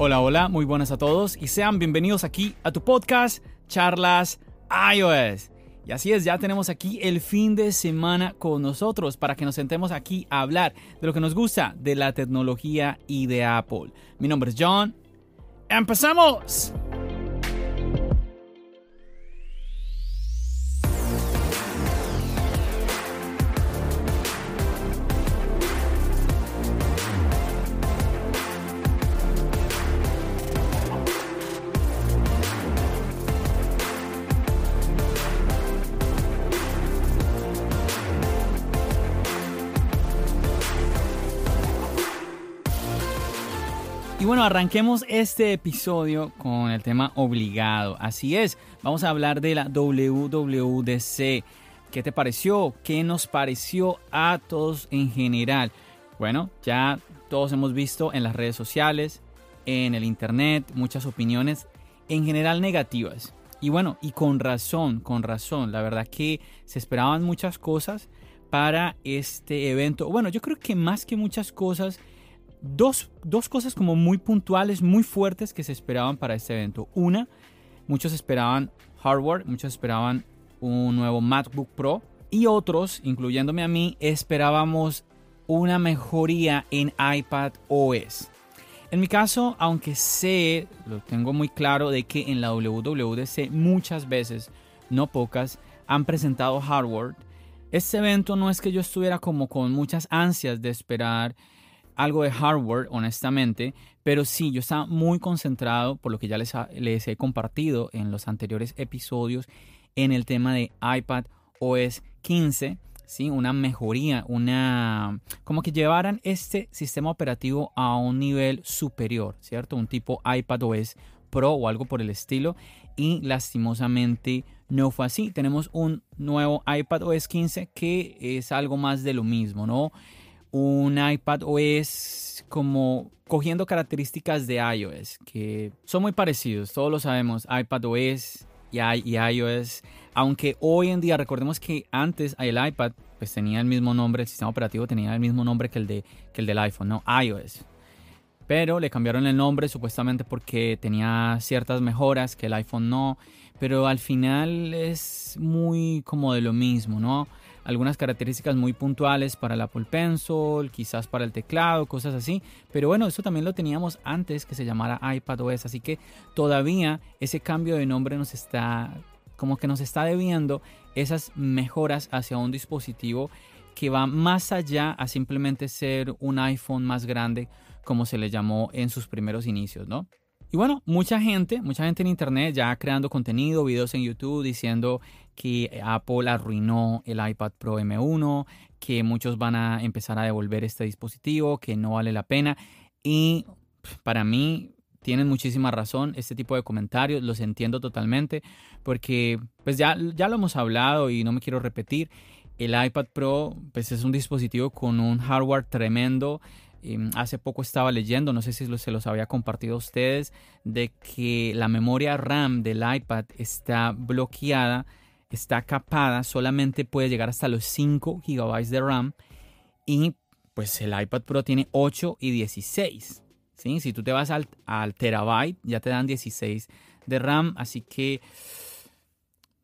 Hola, hola, muy buenas a todos y sean bienvenidos aquí a tu podcast Charlas iOS. Y así es, ya tenemos aquí el fin de semana con nosotros para que nos sentemos aquí a hablar de lo que nos gusta de la tecnología y de Apple. Mi nombre es John. ¡Empezamos! Bueno, arranquemos este episodio con el tema obligado. Así es, vamos a hablar de la WWDC. ¿Qué te pareció? ¿Qué nos pareció a todos en general? Bueno, ya todos hemos visto en las redes sociales, en el internet, muchas opiniones en general negativas. Y bueno, y con razón, con razón. La verdad que se esperaban muchas cosas para este evento. Bueno, yo creo que más que muchas cosas, dos, dos cosas como muy puntuales, muy fuertes que se esperaban para este evento. Una, muchos esperaban hardware, muchos esperaban un nuevo MacBook Pro y otros, incluyéndome a mí, esperábamos una mejoría en iPad OS. En mi caso, aunque sé, lo tengo muy claro, de que en la WWDC muchas veces, no pocas, han presentado hardware. Este evento no es que yo estuviera como con muchas ansias de esperar algo de hardware, honestamente, pero sí, yo estaba muy concentrado, por lo que ya les, he compartido en los anteriores episodios, en el tema de iPad OS 15, ¿sí? una mejoría, una como que llevaran este sistema operativo a un nivel superior, ¿cierto? Un tipo iPad OS Pro o algo por el estilo y lastimosamente no fue así. Tenemos un nuevo iPad OS 15 que es algo más de lo mismo, ¿no? Un iPad OS como cogiendo características de iOS, que son muy parecidos, todos lo sabemos, iPad OS y, iOS, aunque hoy en día recordemos que antes el iPad pues tenía el mismo nombre, el sistema operativo tenía el mismo nombre que el, de, que el del iPhone, ¿no? iOS. Pero le cambiaron el nombre supuestamente porque tenía ciertas mejoras que el iPhone no, pero al final es muy como de lo mismo, ¿no? Algunas características muy puntuales para el Apple Pencil, quizás para el teclado, cosas así. Pero bueno, eso también lo teníamos antes que se llamara iPadOS, así que todavía ese cambio de nombre nos está como que nos está debiendo esas mejoras hacia un dispositivo que va más allá a simplemente ser un iPhone más grande como se le llamó en sus primeros inicios, ¿no? Y bueno, mucha gente, mucha gente en internet ya creando contenido, videos en YouTube diciendo que Apple arruinó el iPad Pro M1, que muchos van a empezar a devolver este dispositivo, que no vale la pena. Y para mí tienen muchísima razón este tipo de comentarios, los entiendo totalmente, porque pues ya, ya lo hemos hablado y no me quiero repetir. El iPad Pro pues es un dispositivo con un hardware tremendo Em, hace poco estaba leyendo, no sé si se los había compartido a ustedes, de que la memoria RAM del iPad está bloqueada, está capada, solamente puede llegar hasta los 5 GB de RAM y pues el iPad Pro tiene 8 y 16. ¿sí? Si tú te vas al, al terabyte ya te dan 16 de RAM, así que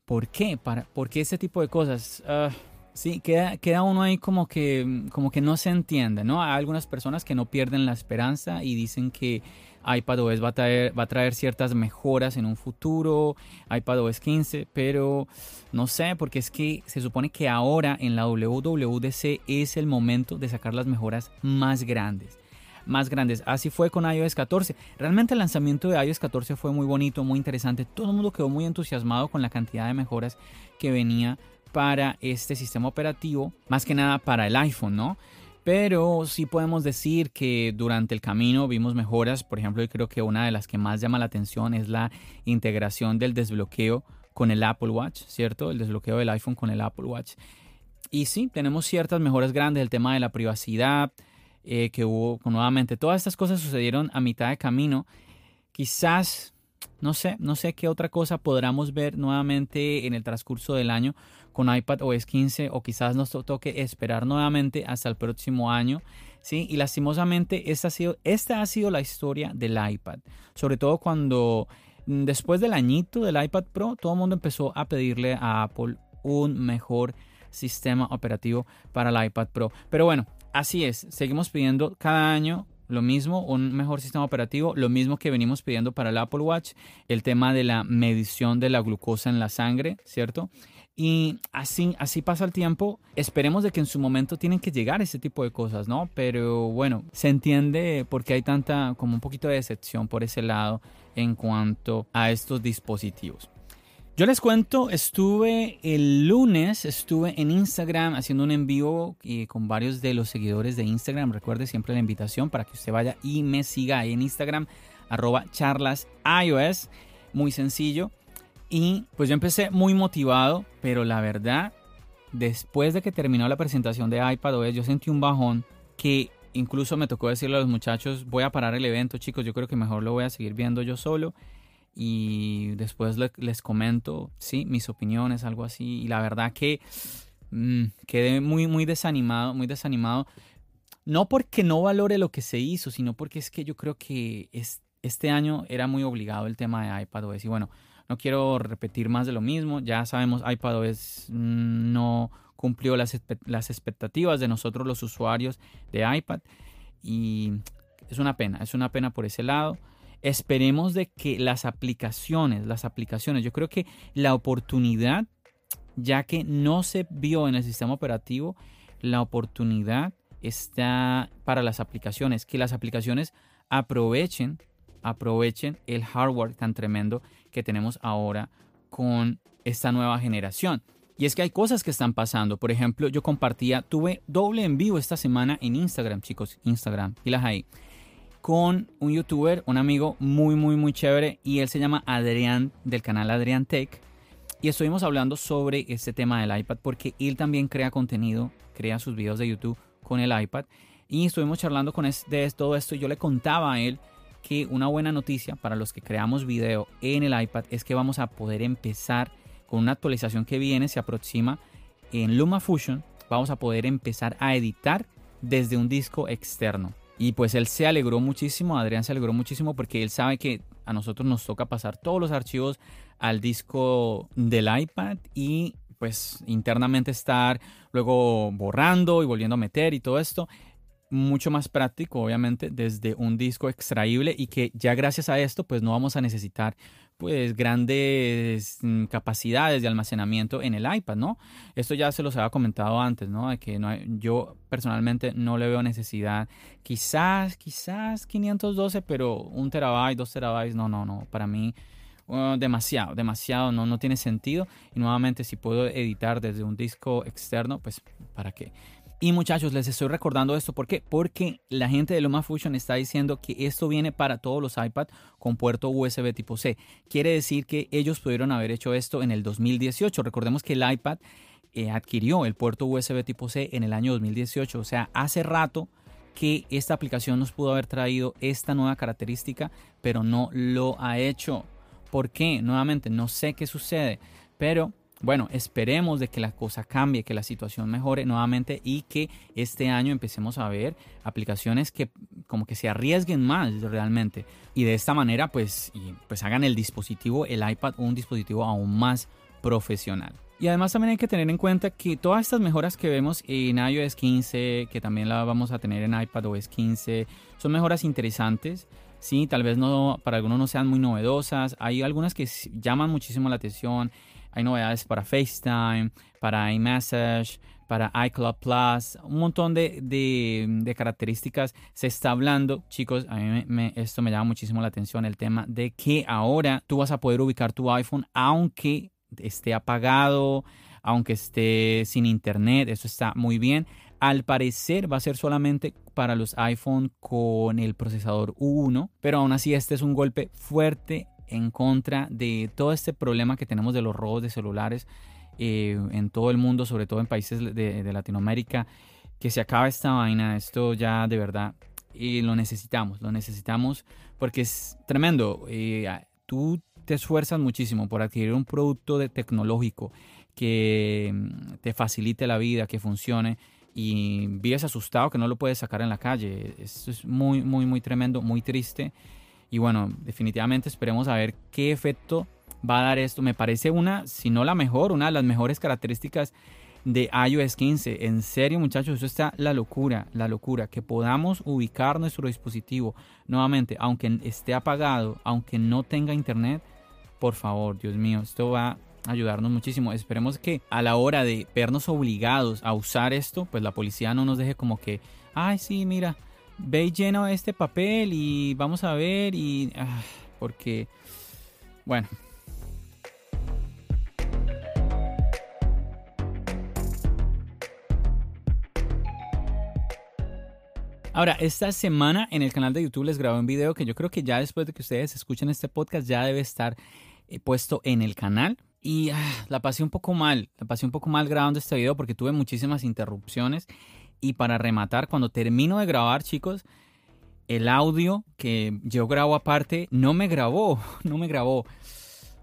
¿por qué? Para, ¿Por qué ese tipo de cosas? Ah, Sí, queda, queda uno ahí como que, como que no se entiende, ¿no? Hay algunas personas que no pierden la esperanza y dicen que iPadOS va a traer, va a traer ciertas mejoras en un futuro, iPadOS 15, pero no sé, porque es que se supone que ahora en la WWDC es el momento de sacar las mejoras más grandes más grandes. Así fue con iOS 14. Realmente el lanzamiento de iOS 14 fue muy bonito, muy interesante. Todo el mundo quedó muy entusiasmado con la cantidad de mejoras que venía para este sistema operativo, más que nada para el iPhone, ¿no? Pero sí podemos decir que durante el camino vimos mejoras. Por ejemplo, yo creo que una de las que más llama la atención es la integración del desbloqueo con el Apple Watch, ¿cierto? El desbloqueo del iPhone con el Apple Watch. Y sí, tenemos ciertas mejoras grandes, el tema de la privacidad, eh, que hubo nuevamente. Todas estas cosas sucedieron a mitad de camino. Quizás, no sé, no sé qué otra cosa podamos ver nuevamente en el transcurso del año con iPad OS 15 o quizás nos toque esperar nuevamente hasta el próximo año. ¿sí? Y lastimosamente esta ha, sido, esta ha sido la historia del iPad. Sobre todo cuando mm, después del añito del iPad Pro, todo el mundo empezó a pedirle a Apple un mejor sistema operativo para el iPad Pro. Pero bueno, así es, seguimos pidiendo cada año lo mismo, un mejor sistema operativo, lo mismo que venimos pidiendo para el Apple Watch, el tema de la medición de la glucosa en la sangre, ¿cierto? Y así, así pasa el tiempo. Esperemos de que en su momento tienen que llegar ese tipo de cosas, ¿no? Pero bueno, se entiende porque hay tanta, como un poquito de decepción por ese lado en cuanto a estos dispositivos. Yo les cuento, estuve el lunes, estuve en Instagram haciendo un envío eh, con varios de los seguidores de Instagram. Recuerde siempre la invitación para que usted vaya y me siga ahí en Instagram, arroba charlas iOS. Muy sencillo. Y pues yo empecé muy motivado, pero la verdad, después de que terminó la presentación de iPadOS, yo sentí un bajón que incluso me tocó decirle a los muchachos, voy a parar el evento, chicos, yo creo que mejor lo voy a seguir viendo yo solo y después les comento, sí, mis opiniones, algo así. Y la verdad que mm, quedé muy, muy desanimado, muy desanimado. No porque no valore lo que se hizo, sino porque es que yo creo que es, este año era muy obligado el tema de iPadOS. Y bueno, no quiero repetir más de lo mismo. Ya sabemos, iPadOS mm, no cumplió las, las expectativas de nosotros los usuarios de iPad. Y es una pena, es una pena por ese lado esperemos de que las aplicaciones, las aplicaciones, yo creo que la oportunidad, ya que no se vio en el sistema operativo, la oportunidad está para las aplicaciones, que las aplicaciones aprovechen, aprovechen el hardware tan tremendo que tenemos ahora con esta nueva generación. Y es que hay cosas que están pasando. Por ejemplo, yo compartía, tuve doble en vivo esta semana en Instagram, chicos, Instagram, y ahí con un youtuber, un amigo muy, muy, muy chévere y él se llama Adrián del canal Adrián Tech. Y estuvimos hablando sobre este tema del iPad porque él también crea contenido, crea sus videos de YouTube con el iPad. Y estuvimos charlando con de todo esto y yo le contaba a él que una buena noticia para los que creamos video en el iPad es que vamos a poder empezar con una actualización que viene, se aproxima en LumaFusion, vamos a poder empezar a editar desde un disco externo. Y pues él se alegró muchísimo, Adrián se alegró muchísimo porque él sabe que a nosotros nos toca pasar todos los archivos al disco del iPad y pues internamente estar luego borrando y volviendo a meter y todo esto. Mucho más práctico, obviamente, desde un disco extraíble y que ya gracias a esto pues no vamos a necesitar pues grandes mm, capacidades de almacenamiento en el iPad, ¿no? Esto ya se los había comentado antes, ¿no? De que no yo personalmente no le veo necesidad, quizás, quizás 512, pero un terabyte, dos terabytes, no, no, no, para mí uh, demasiado, demasiado, no, no tiene sentido. Y nuevamente si puedo editar desde un disco externo, pues para qué. Y muchachos, les estoy recordando esto. ¿Por qué? Porque la gente de LumaFusion está diciendo que esto viene para todos los iPad con puerto USB tipo C. Quiere decir que ellos pudieron haber hecho esto en el 2018. Recordemos que el iPad eh, adquirió el puerto USB tipo C en el año 2018. O sea, hace rato que esta aplicación nos pudo haber traído esta nueva característica, pero no lo ha hecho. ¿Por qué? Nuevamente, no sé qué sucede, pero bueno, esperemos de que la cosa cambie, que la situación mejore nuevamente y que este año empecemos a ver aplicaciones que como que se arriesguen más realmente y de esta manera pues, pues hagan el dispositivo, el iPad, un dispositivo aún más profesional. Y además también hay que tener en cuenta que todas estas mejoras que vemos en iOS 15, que también la vamos a tener en iPad OS 15, son mejoras interesantes. Sí, tal vez no para algunos no sean muy novedosas. Hay algunas que llaman muchísimo la atención. Hay novedades para FaceTime, para iMessage, para iCloud Plus, un montón de, de, características. Se está hablando, chicos, a mí me, esto me llama muchísimo la atención, el tema de que ahora tú vas a poder ubicar tu iPhone aunque esté apagado, aunque esté sin internet, eso está muy bien. Al parecer va a ser solamente para los iPhone con el procesador U1, pero aún así este es un golpe fuerte en contra de todo este problema que tenemos de los robos de celulares eh, en todo el mundo, sobre todo en países de, Latinoamérica, que se acaba esta vaina, esto ya de verdad, y lo necesitamos, lo necesitamos porque es tremendo. Eh, tú te esfuerzas muchísimo por adquirir un producto tecnológico que mm, te facilite la vida, que funcione y vives asustado que no lo puedes sacar en la calle. Esto es muy, muy, muy tremendo, muy triste. Y bueno, definitivamente esperemos a ver qué efecto va a dar esto. Me parece una, si no la mejor, una de las mejores características de iOS 15. En serio, muchachos, eso está la locura, la locura. Que podamos ubicar nuestro dispositivo nuevamente, aunque esté apagado, aunque no tenga internet. Por favor, Dios mío, esto va a ayudarnos muchísimo. Esperemos que a la hora de vernos obligados a usar esto, pues la policía no nos deje como que, ay, sí, mira, ve y llena este papel y vamos a ver y... Ah, porque, bueno, Ahora, esta semana en el canal de YouTube les grabé un video que yo creo que ya después de que ustedes escuchen este podcast ya debe estar eh, puesto en el canal. Y ah, la pasé un poco mal, la pasé un poco mal grabando este video porque tuve muchísimas interrupciones. Y para rematar, cuando termino de grabar, chicos, el audio que yo grabo aparte no me grabó, no me grabó.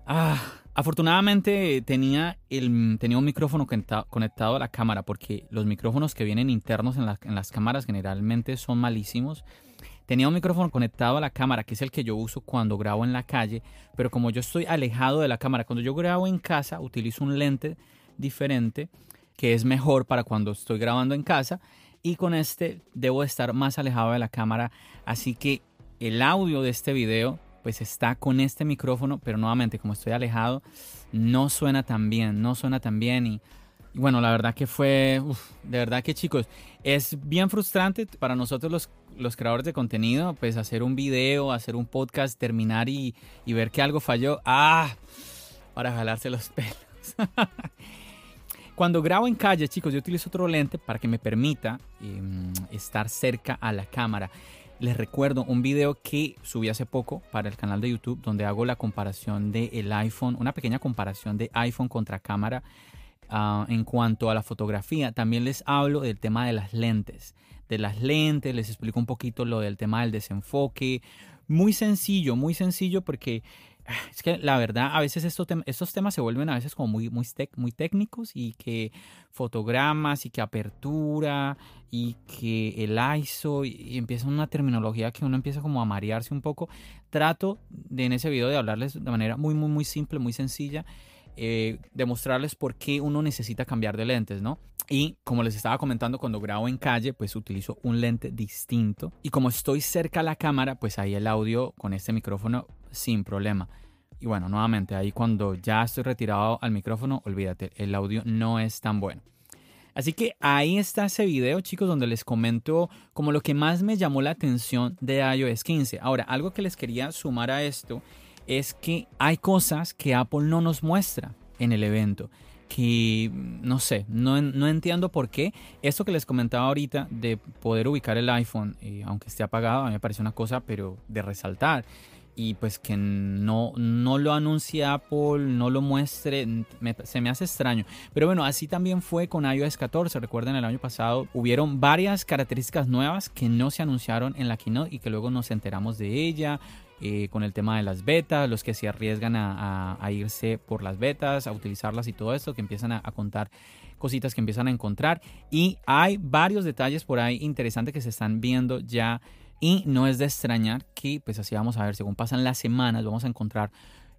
Ah, Afortunadamente tenía, el, tenía un micrófono conectado a la cámara porque los micrófonos que vienen internos en, en, las cámaras generalmente son malísimos. Tenía un micrófono conectado a la cámara que es el que yo uso cuando grabo en la calle, pero como yo estoy alejado de la cámara, cuando yo grabo en casa utilizo un lente diferente que es mejor para cuando estoy grabando en casa y con este debo estar más alejado de la cámara, así que el audio de este video pues está con este micrófono, pero nuevamente como estoy alejado, no suena tan bien, no suena tan bien y, bueno, la verdad que fue, de verdad que chicos, es bien frustrante para nosotros los, los, creadores de contenido, pues hacer un video, hacer un podcast, terminar y, y ver que algo falló, ah, para jalarse los pelos. Cuando grabo en calle, chicos, yo utilizo otro lente para que me permita em, estar cerca a la cámara. Les recuerdo un video que subí hace poco para el canal de YouTube donde hago la comparación del iPhone, una pequeña comparación de iPhone contra cámara ah, en cuanto a la fotografía. También les hablo del tema de las lentes. De las lentes, les explico un poquito lo del tema del desenfoque. Muy sencillo, muy sencillo porque es que la verdad, a veces estos, temas se vuelven a veces como muy, muy, técnicos y que fotogramas y que apertura y que el ISO y, empieza una terminología que uno empieza como a marearse un poco. Trato de en ese video de hablarles de manera muy, muy, muy simple, muy sencilla, eh, demostrarles por qué uno necesita cambiar de lentes, ¿no? Y como les estaba comentando, cuando grabo en calle, pues utilizo un lente distinto. Y como estoy cerca a la cámara, pues ahí el audio con este micrófono sin problema. Y bueno, nuevamente, ahí cuando ya estoy retirado al micrófono, olvídate, el audio no es tan bueno. Así que ahí está ese video, chicos, donde les comento como lo que más me llamó la atención de iOS 15. Ahora, algo que les quería sumar a esto es que hay cosas que Apple no nos muestra en el evento que no sé, no, entiendo por qué. Esto que les comentaba ahorita de poder ubicar el iPhone, eh, aunque esté apagado, a mí me parece una cosa, pero de resaltar. Y pues que no, no lo anuncie Apple, no lo muestre, se me hace extraño. Pero bueno, así también fue con iOS 14. Recuerden, el año pasado hubieron varias características nuevas que no se anunciaron en la keynote y que luego nos enteramos de ella eh, con el tema de las betas, los que se arriesgan a, irse por las betas, a utilizarlas y todo esto, que empiezan a, contar cositas que empiezan a encontrar. Y hay varios detalles por ahí interesantes que se están viendo ya. Y no es de extrañar que, pues así vamos a ver, según pasan las semanas, vamos a encontrar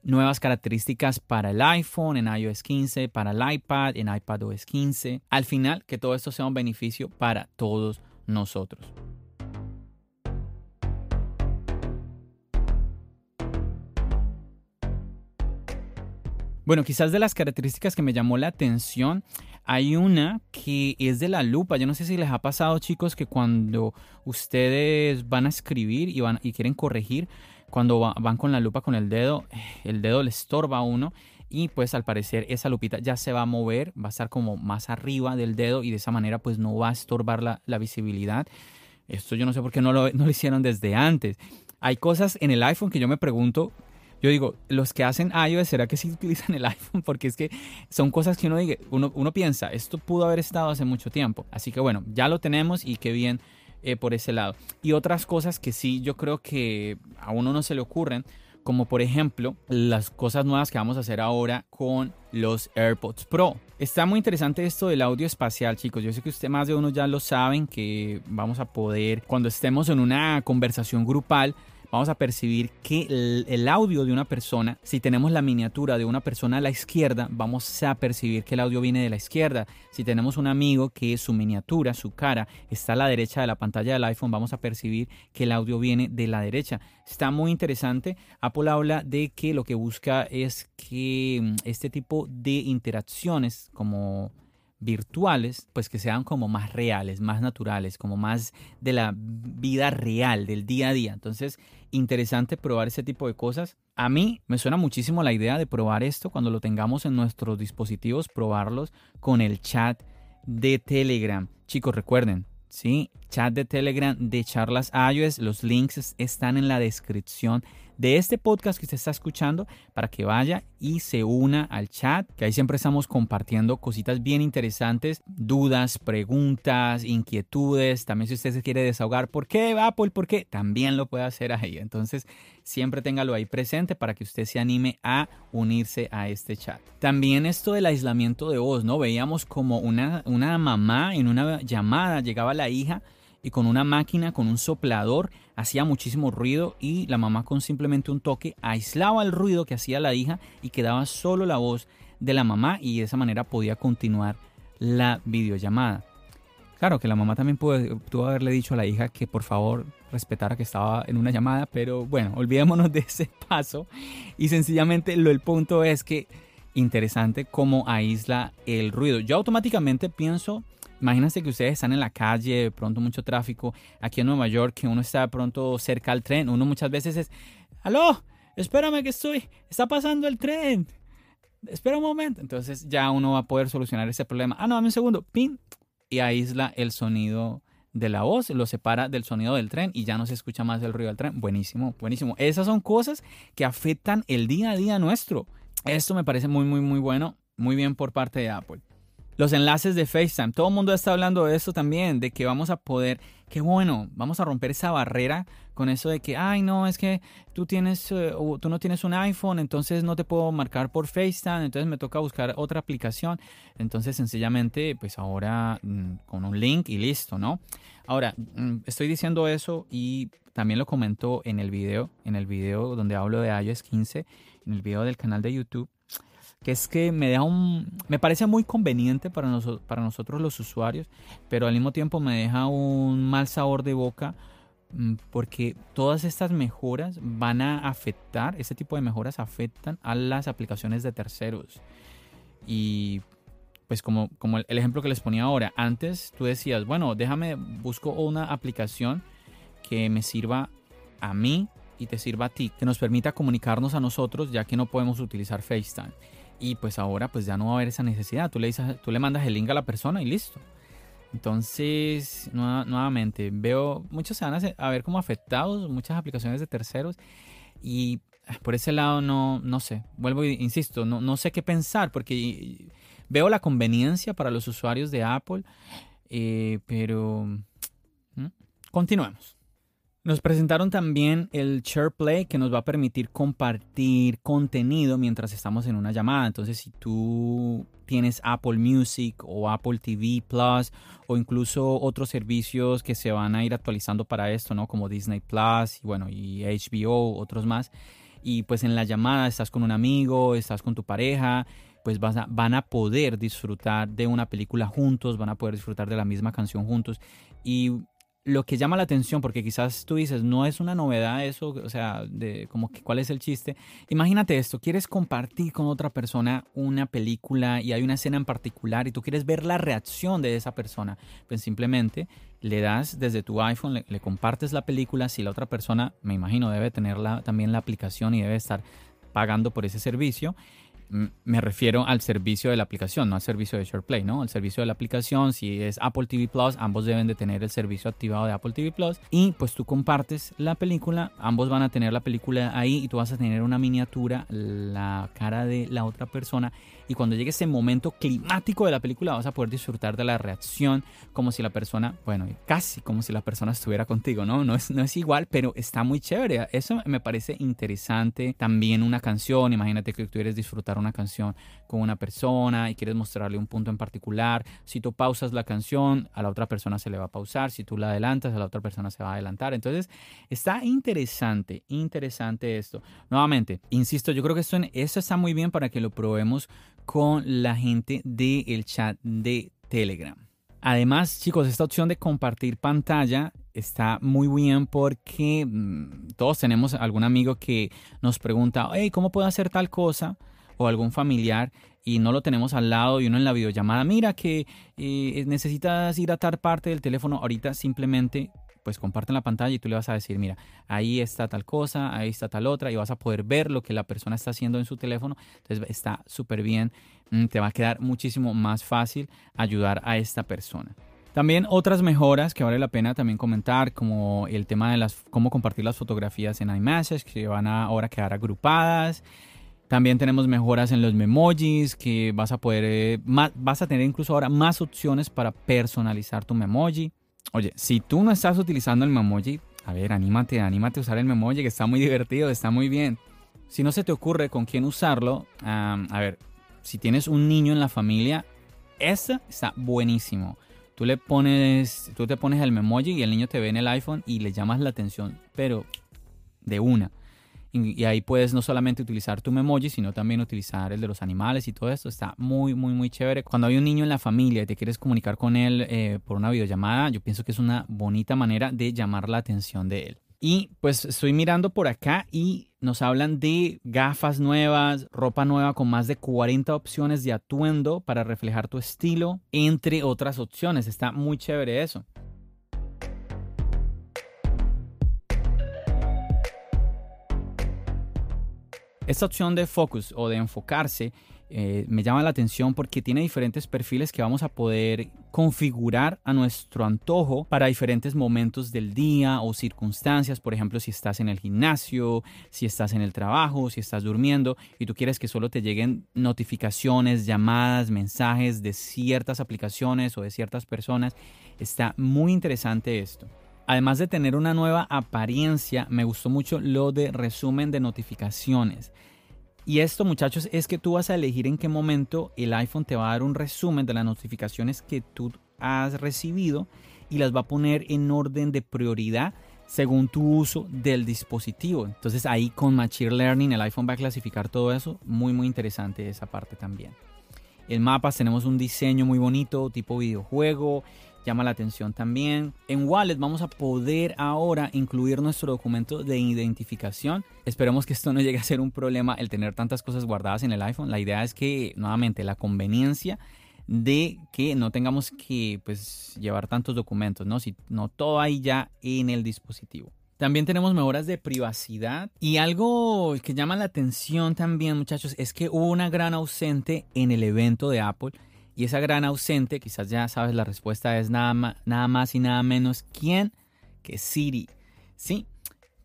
nuevas características para el iPhone en iOS 15, para el iPad en iPadOS 15. Al final, que todo esto sea un beneficio para todos nosotros. Bueno, quizás de las características que me llamó la atención, hay una que es de la lupa. Yo no sé si les ha pasado, chicos, que cuando ustedes van a escribir y, van, y quieren corregir, cuando van con la lupa con el dedo, el dedo le estorba a uno y pues al parecer esa lupita ya se va a mover, va a estar como más arriba del dedo y de esa manera pues no va a estorbar la, visibilidad. Esto yo no sé por qué no lo hicieron desde antes. Hay cosas en el iPhone que yo me pregunto, yo digo, los que hacen iOS, ¿será que sí utilizan el iPhone? Porque es que son cosas que uno, diga, uno, uno piensa, esto pudo haber estado hace mucho tiempo. Así que bueno, ya lo tenemos y qué bien eh, por ese lado. Y otras cosas que sí yo creo que a uno no se le ocurren como por ejemplo las cosas nuevas que vamos a hacer ahora con los AirPods Pro. Está muy interesante esto del audio espacial, chicos. Yo sé que usted más de uno ya lo saben que vamos a poder cuando estemos en una conversación grupal vamos a percibir que el, audio de una persona, si tenemos la miniatura de una persona a la izquierda, vamos a percibir que el audio viene de la izquierda. Si tenemos un amigo que su miniatura, su cara, está a la derecha de la pantalla del iPhone, vamos a percibir que el audio viene de la derecha. Está muy interesante. Apple habla de que lo que busca es que mm, este tipo de interacciones como virtuales, pues que sean como más reales, más naturales, como más de la vida real, del día a día. Entonces, interesante probar ese tipo de cosas. A mí me suena muchísimo la idea de probar esto cuando lo tengamos en nuestros dispositivos, probarlos con el chat de Telegram. Chicos, recuerden, ¿sí? Chat de Telegram de charlas iOS. Los links están en la descripción de este podcast que usted está escuchando para que vaya y se una al chat, que ahí siempre estamos compartiendo cositas bien interesantes, dudas, preguntas, inquietudes. También si usted se quiere desahogar, ¿por qué Apple? ¿Por qué? También lo puede hacer ahí. Entonces, siempre téngalo ahí presente para que usted se anime a unirse a este chat. También esto del aislamiento de voz, ¿no? Veíamos como una, una mamá en una llamada, llegaba la hija y con una máquina, con un soplador, hacía muchísimo ruido y la mamá con simplemente un toque aislaba el ruido que hacía la hija y quedaba solo la voz de la mamá y de esa manera podía continuar la videollamada. Claro que la mamá también pudo, haberle dicho a la hija que por favor respetara que estaba en una llamada, pero bueno, olvidémonos de ese paso y sencillamente lo el punto es que interesante cómo aísla el ruido. Yo automáticamente pienso Imagínense que ustedes están en la calle, de pronto mucho tráfico, aquí en Nueva York, que uno está de pronto cerca al tren, uno muchas veces es, aló, espérame que estoy, está pasando el tren, espera un momento. Entonces ya uno va a poder solucionar ese problema. Ah, no, dame un segundo, pin, y aísla el sonido de la voz, lo separa del sonido del tren y ya no se escucha más el ruido del tren. Buenísimo, buenísimo. Esas son cosas que afectan el día a día nuestro. Esto me parece muy, muy, muy bueno. Muy bien por parte de Apple. Los enlaces de FaceTime. Todo el mundo está hablando de eso también, de que vamos a poder, qué bueno, vamos a romper esa barrera con eso de que, ay, no, es que tú tienes, eh, tú no tienes un iPhone, entonces no te puedo marcar por FaceTime, entonces me toca buscar otra aplicación. Entonces, sencillamente, pues ahora mm, con un link y listo, ¿no? Ahora, mm, estoy diciendo eso y también lo comento en el video, en el video donde hablo de iOS 15, en el video del canal de YouTube que es que me da un me parece muy conveniente para nosotros para nosotros los usuarios pero al mismo tiempo me deja un mal sabor de boca mm, porque todas estas mejoras van a afectar este tipo de mejoras afectan a las aplicaciones de terceros. Y pues como, como el ejemplo que les ponía ahora antes tú decías bueno déjame busco una aplicación que me sirva a mí y te sirva a ti que nos permita comunicarnos a nosotros ya que no podemos utilizar FaceTime y pues ahora pues ya no va a haber esa necesidad. Tú le, dices, tú le mandas el link a la persona y listo. Entonces, nuevamente, veo, muchos se van a, ver como afectados, muchas aplicaciones de terceros. Y por ese lado no, no sé, vuelvo e insisto, no, no sé qué pensar porque veo la conveniencia para los usuarios de Apple, eh, pero continuemos. Nos presentaron también el SharePlay que nos va a permitir compartir contenido mientras estamos en una llamada. Entonces, si tú tienes Apple Music o Apple TV Plus o incluso otros servicios que se van a ir actualizando para esto, ¿no? Como Disney Plus y bueno, y HBO, otros más. Y pues en la llamada estás con un amigo, estás con tu pareja, pues van a poder disfrutar de una película juntos, van a poder disfrutar de la misma canción juntos. Y lo que llama la atención, porque quizás tú dices, no es una novedad eso, o sea, de como que cuál es el chiste. Imagínate esto, quieres compartir con otra persona una película y hay una escena en particular y tú quieres ver la reacción de esa persona, pues simplemente le das desde tu iPhone, le, le compartes la película, si la otra persona, me imagino, debe tener también la aplicación y debe estar pagando por ese servicio me refiero al servicio de la aplicación, no al servicio de SharePlay, ¿no? El servicio de la aplicación, si es Apple TV Plus, ambos deben de tener el servicio activado de Apple TV Plus y pues tú compartes la película, ambos van a tener la película ahí y tú vas a tener una miniatura, la cara de la otra persona y cuando llegue ese momento climático de la película vas a poder disfrutar de la reacción como si la persona, bueno, casi como si la persona estuviera contigo, ¿no? No es, no es igual, pero está muy chévere. Eso me parece interesante. También una canción, imagínate que tú quieres disfrutar una canción con una persona y quieres mostrarle un punto en particular. Si tú pausas la canción, a la otra persona se le va a pausar. Si tú la adelantas, a la otra persona se va a adelantar. Entonces, está interesante, interesante esto. Nuevamente, insisto, yo creo que esto, esto está muy bien para que lo probemos con la gente del chat de Telegram. Además, chicos, esta opción de compartir pantalla está muy bien porque mm, todos tenemos algún amigo que nos pregunta, hey, ¿cómo puedo hacer tal cosa? O algún familiar y no lo tenemos al lado y uno en la videollamada, mira que eh, necesitas ir a tal parte del teléfono, ahorita simplemente pues comparten la pantalla y tú le vas a decir, mira, ahí está tal cosa, ahí está tal otra y vas a poder ver lo que la persona está haciendo en su teléfono. Entonces está súper bien, mm, te va a quedar muchísimo más fácil ayudar a esta persona. También otras mejoras que vale la pena también comentar, como el tema de las, cómo compartir las fotografías en iMessage, que van a ahora quedar agrupadas. También tenemos mejoras en los memojis, que vas a poder, eh, vas a tener incluso ahora más opciones para personalizar tu memoji. Oye, si tú no estás utilizando el Memoji, a ver, anímate, anímate a usar el Memoji, que está muy divertido, está muy bien. Si no se te ocurre con quién usarlo, a ver, si tienes un niño en la familia, ese está buenísimo. Tú le pones, tú te pones el Memoji y el niño te ve en el iPhone y le llamas la atención, pero de una. Y, ahí puedes no solamente utilizar tu Memoji, sino también utilizar el de los animales y todo esto. Está muy, muy, muy chévere. Cuando hay un niño en la familia y te quieres comunicar con él eh, por una videollamada, yo pienso que es una bonita manera de llamar la atención de él. Y pues estoy mirando por acá y nos hablan de gafas nuevas, ropa nueva con más de 40 opciones de atuendo para reflejar tu estilo, entre otras opciones. Está muy chévere eso. Esta opción de focus o de enfocarse eh, me llama la atención porque tiene diferentes perfiles que vamos a poder configurar a nuestro antojo para diferentes momentos del día o circunstancias. Por ejemplo, si estás en el gimnasio, si estás en el trabajo, si estás durmiendo y tú quieres que solo te lleguen notificaciones, llamadas, mensajes de ciertas aplicaciones o de ciertas personas. Está muy interesante esto. Además de tener una nueva apariencia, me gustó mucho lo de resumen de notificaciones. Y esto, muchachos, es que tú vas a elegir en qué momento el iPhone te va a dar un resumen de las notificaciones que tú has recibido y las va a poner en orden de prioridad según tu uso del dispositivo. Entonces ahí con Machine Learning el iPhone va a clasificar todo eso. Muy, muy interesante esa parte también. En mapas tenemos un diseño muy bonito, tipo videojuego llama la atención también. En Wallet vamos a poder ahora incluir nuestro documento de identificación. Esperemos que esto no llegue a ser un problema el tener tantas cosas guardadas en el iPhone. La idea es que, nuevamente, la conveniencia de que no tengamos que pues, llevar tantos documentos, ¿no? Si no todo ahí ya en el dispositivo. También tenemos mejoras de privacidad y algo que llama la atención también muchachos es que hubo una gran ausente en el evento de Apple y esa gran ausente, quizás ya sabes la respuesta, es nada, nada más y nada menos quién que Siri. Sí,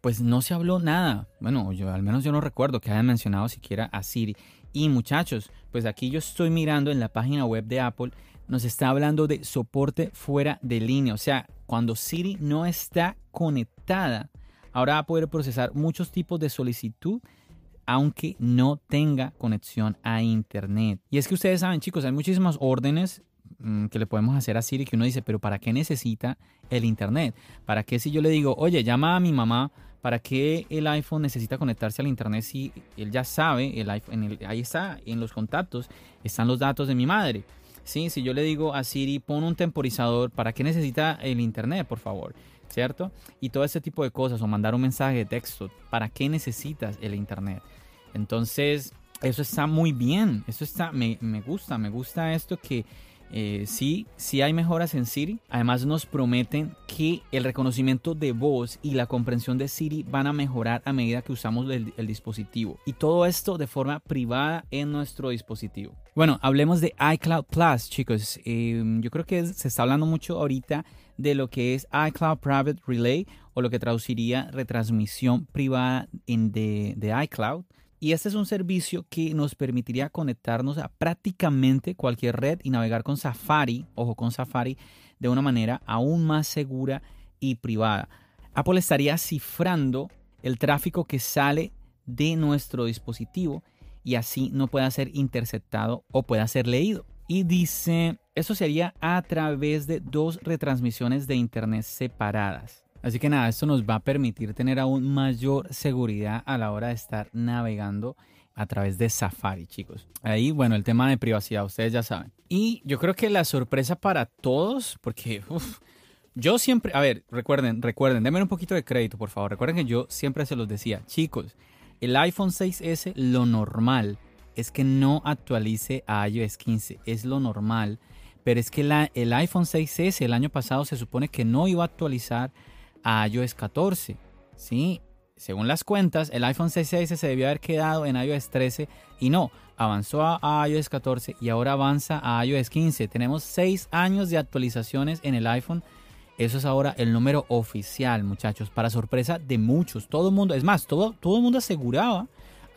pues no se habló nada. Bueno, yo al menos yo no recuerdo que hayan mencionado siquiera a Siri. Y muchachos, pues aquí yo estoy mirando en la página web de Apple, nos está hablando de soporte fuera de línea. O sea, cuando Siri no está conectada, ahora va a poder procesar muchos tipos de solicitud aunque no tenga conexión a internet. Y es que ustedes saben, chicos, hay muchísimas órdenes mm, que le podemos hacer a Siri que uno dice, pero ¿para qué necesita el internet? ¿Para qué si yo le digo, oye, llama a mi mamá, ¿para qué el iPhone necesita conectarse al internet si él ya sabe, el iPhone, ahí está, en los contactos están los datos de mi madre? Sí, si yo le digo a Siri, pon un temporizador, ¿para qué necesita el internet, por favor? ¿Cierto? Y todo ese tipo de cosas, o mandar un mensaje de texto, ¿para qué necesitas el internet? Entonces, eso está muy bien, eso está, me, gusta, me gusta esto que Eh, sí, sí hay mejoras en Siri. Además nos prometen que el reconocimiento de voz y la comprensión de Siri van a mejorar a medida que usamos el, dispositivo. Y todo esto de forma privada en nuestro dispositivo. Bueno, hablemos de iCloud Plus, chicos. Em, yo creo que se está hablando mucho ahorita de lo que es iCloud Private Relay o lo que traduciría retransmisión privada en de, de iCloud. Y este es un servicio que nos permitiría conectarnos a prácticamente cualquier red y navegar con Safari, ojo con Safari, de una manera aún más segura y privada. Apple estaría cifrando el tráfico que sale de nuestro dispositivo y así no pueda ser interceptado o pueda ser leído. Y dice, eso sería a través de dos retransmisiones de Internet separadas. Así que nada, esto nos va a permitir tener aún mayor seguridad a la hora de estar navegando a través de Safari, chicos. Ahí, bueno, el tema de privacidad, ustedes ya saben. Y yo creo que la sorpresa para todos, porque yo siempre, a ver, recuerden, recuerden, denme un poquito de crédito, por favor. Recuerden que yo siempre se los decía, chicos, el iPhone 6S, lo normal es que no actualice a iOS 15, es lo normal. Pero es que el iPhone 6S el año pasado se supone que no iba a actualizar a iOS 14. ¿sí? Según las cuentas, el iPhone 6S se debió haber quedado en iOS 13 y no, avanzó a iOS 14 y ahora avanza a iOS 15. Tenemos 6 años de actualizaciones en el iPhone. Eso es ahora el número oficial, muchachos, para sorpresa de muchos. Todo el mundo, es más, todo, todo el mundo aseguraba,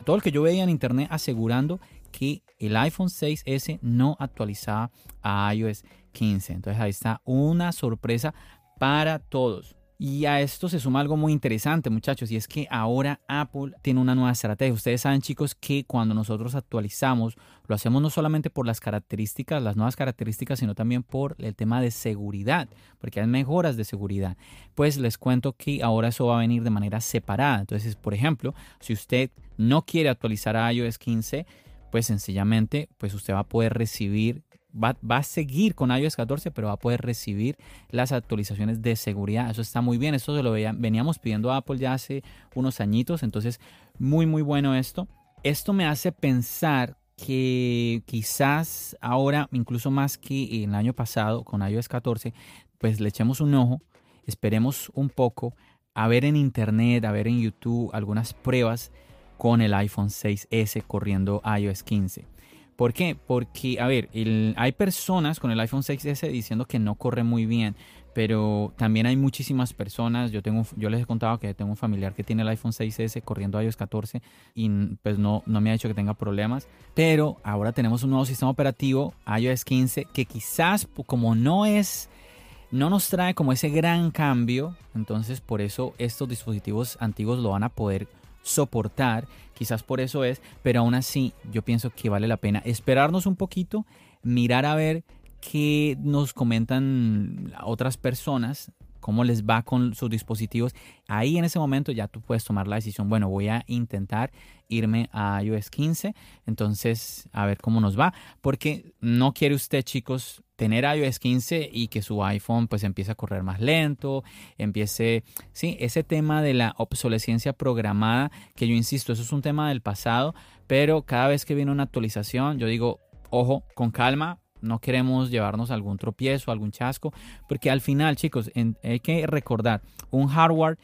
todo el que yo veía en internet asegurando que el iPhone 6S no actualizaba a iOS 15. Entonces ahí está una sorpresa para todos. Y a esto se suma algo muy interesante, muchachos, y es que ahora Apple tiene una nueva estrategia. Ustedes saben, chicos, que cuando nosotros actualizamos, lo hacemos no solamente por las características, las nuevas características, sino también por el tema de seguridad, porque hay mejoras de seguridad. Pues les cuento que ahora eso va a venir de manera separada. Entonces, por ejemplo, si usted no quiere actualizar a iOS 15, pues sencillamente, pues usted va a poder recibir Va, a seguir con iOS 14, pero va a poder recibir las actualizaciones de seguridad. Eso está muy bien. Esto se lo veníamos pidiendo a Apple ya hace unos añitos. Entonces, muy, muy bueno esto. Esto me hace pensar que quizás ahora, incluso más que el año pasado con iOS 14, pues le echemos un ojo, esperemos un poco a ver en internet, a ver en YouTube algunas pruebas con el iPhone 6S corriendo iOS 15. ¿Por qué? Porque, a ver, hay personas con el iPhone 6S diciendo que no corre muy bien, pero también hay muchísimas personas, yo tengo yo les he contado que tengo un familiar que tiene el iPhone 6S corriendo iOS 14 y pues no, no me ha dicho que tenga problemas, pero ahora tenemos un nuevo sistema operativo, iOS 15, que quizás como no es no nos trae como ese gran cambio, entonces por eso estos dispositivos antiguos lo van a poder soportar, quizás por eso es, pero aún así yo pienso que vale la pena esperarnos un poquito, mirar a ver qué nos comentan otras personas, cómo les va con sus dispositivos. Ahí en ese momento ya tú puedes tomar la decisión, bueno, voy a intentar irme a iOS 15, entonces a ver cómo nos va, porque no quiere usted chicos tener iOS 15 y que su iPhone pues empiece a correr más lento, empiece, sí, ese tema de la obsolescencia programada, que yo insisto, eso es un tema del pasado, pero cada vez que viene una actualización, yo digo, ojo, con calma, no queremos llevarnos algún tropiezo, algún chasco, porque al final, chicos, hay que recordar, un hardware,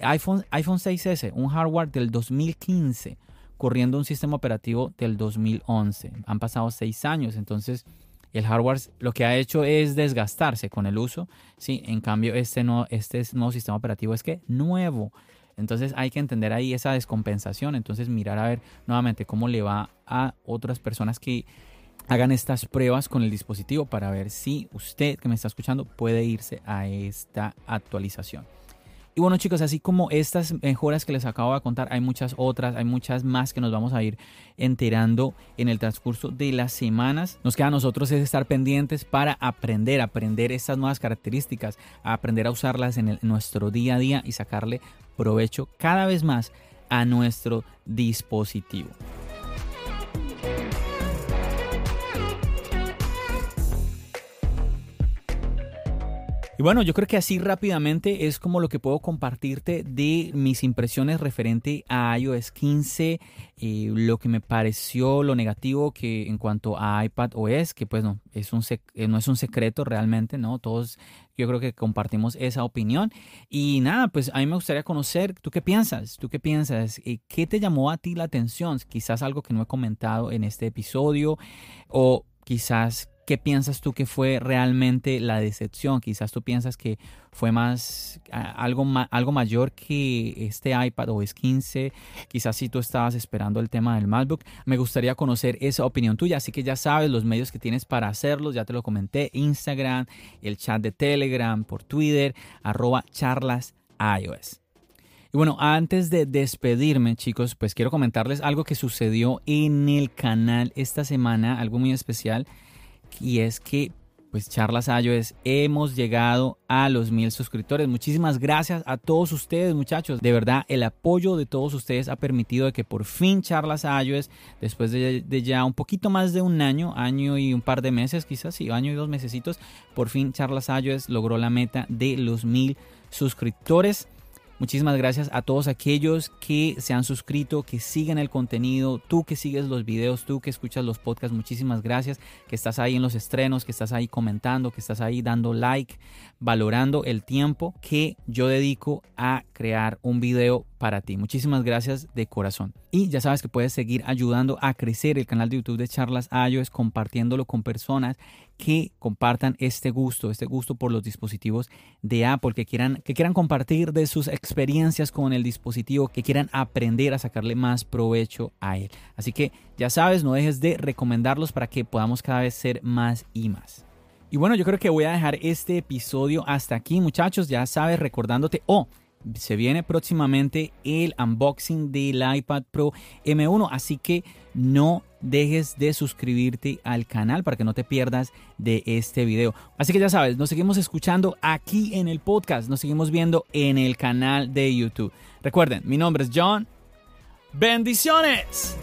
iPhone, iPhone 6S, un hardware del 2015, corriendo un sistema operativo del 2011. Han pasado seis años, entonces el hardware lo que ha hecho es desgastarse con el uso. Sí, en cambio, este, no, este nuevo sistema operativo es que nuevo. Entonces hay que entender ahí esa descompensación. Entonces mirar a ver nuevamente cómo le va a otras personas que hagan estas pruebas con el dispositivo para ver si usted que me está escuchando puede irse a esta actualización. Y bueno chicos, así como estas mejoras que les acabo de contar, hay muchas otras, hay muchas más que nos vamos a ir enterando en el transcurso de las semanas. Nos queda a nosotros es estar pendientes para aprender, aprender estas nuevas características, aprender a usarlas en, en nuestro día a día y sacarle provecho cada vez más a nuestro dispositivo. Y bueno, yo creo que así rápidamente es como lo que puedo compartirte de mis impresiones referente a iOS 15, eh, lo que me pareció, lo negativo que en cuanto a iPad OS, que pues no es un eh, no es un secreto realmente, no todos yo creo que compartimos esa opinión y nada, pues a mí me gustaría conocer, ¿tú qué piensas? ¿Tú qué piensas? Eh, ¿Qué te llamó a ti la atención? Quizás algo que no he comentado en este episodio o quizás ¿Qué piensas tú que fue realmente la decepción? Quizás tú piensas que fue más algo, algo mayor que este iPad OS 15. Quizás si tú estabas esperando el tema del MacBook. Me gustaría conocer esa opinión tuya. Así que ya sabes los medios que tienes para hacerlo. Ya te lo comenté. Instagram, el chat de Telegram, por Twitter, arroba charlas iOS. Y bueno, antes de despedirme, chicos, pues quiero comentarles algo que sucedió en el canal esta semana, algo muy especial y es que pues Charlas iOS hemos llegado a los mil suscriptores. Muchísimas gracias a todos ustedes muchachos. De verdad el apoyo de todos ustedes ha permitido que por fin Charlas iOS, después de, ya un poquito más de un año, año y un par de meses quizás, sí, año y dos mesecitos, por fin Charlas iOS logró la meta de los mil suscriptores. Muchísimas gracias a todos aquellos que se han suscrito, que siguen el contenido, tú que sigues los videos, tú que escuchas los podcasts, muchísimas gracias, que estás ahí en los estrenos, que estás ahí comentando, que estás ahí dando like, valorando el tiempo que yo dedico a crear un video para ti. Muchísimas gracias de corazón. Y ya sabes que puedes seguir ayudando a crecer el canal de YouTube de Charlas iOS compartiéndolo con personas que compartan este gusto, este gusto por los dispositivos de Apple, que quieran, que quieran compartir de sus experiencias con el dispositivo, que quieran aprender a sacarle más provecho a él. Así que ya sabes, no dejes de recomendarlos para que podamos cada vez ser más y más. Y bueno, yo creo que voy a dejar este episodio hasta aquí, muchachos. Ya sabes, recordándote, oh, se viene próximamente el unboxing del iPad Pro M1, así que no dejes de suscribirte al canal para que no te pierdas de este video. Así que ya sabes, nos seguimos escuchando aquí en el podcast, nos seguimos viendo en el canal de YouTube. Recuerden, mi nombre es John. Bendiciones.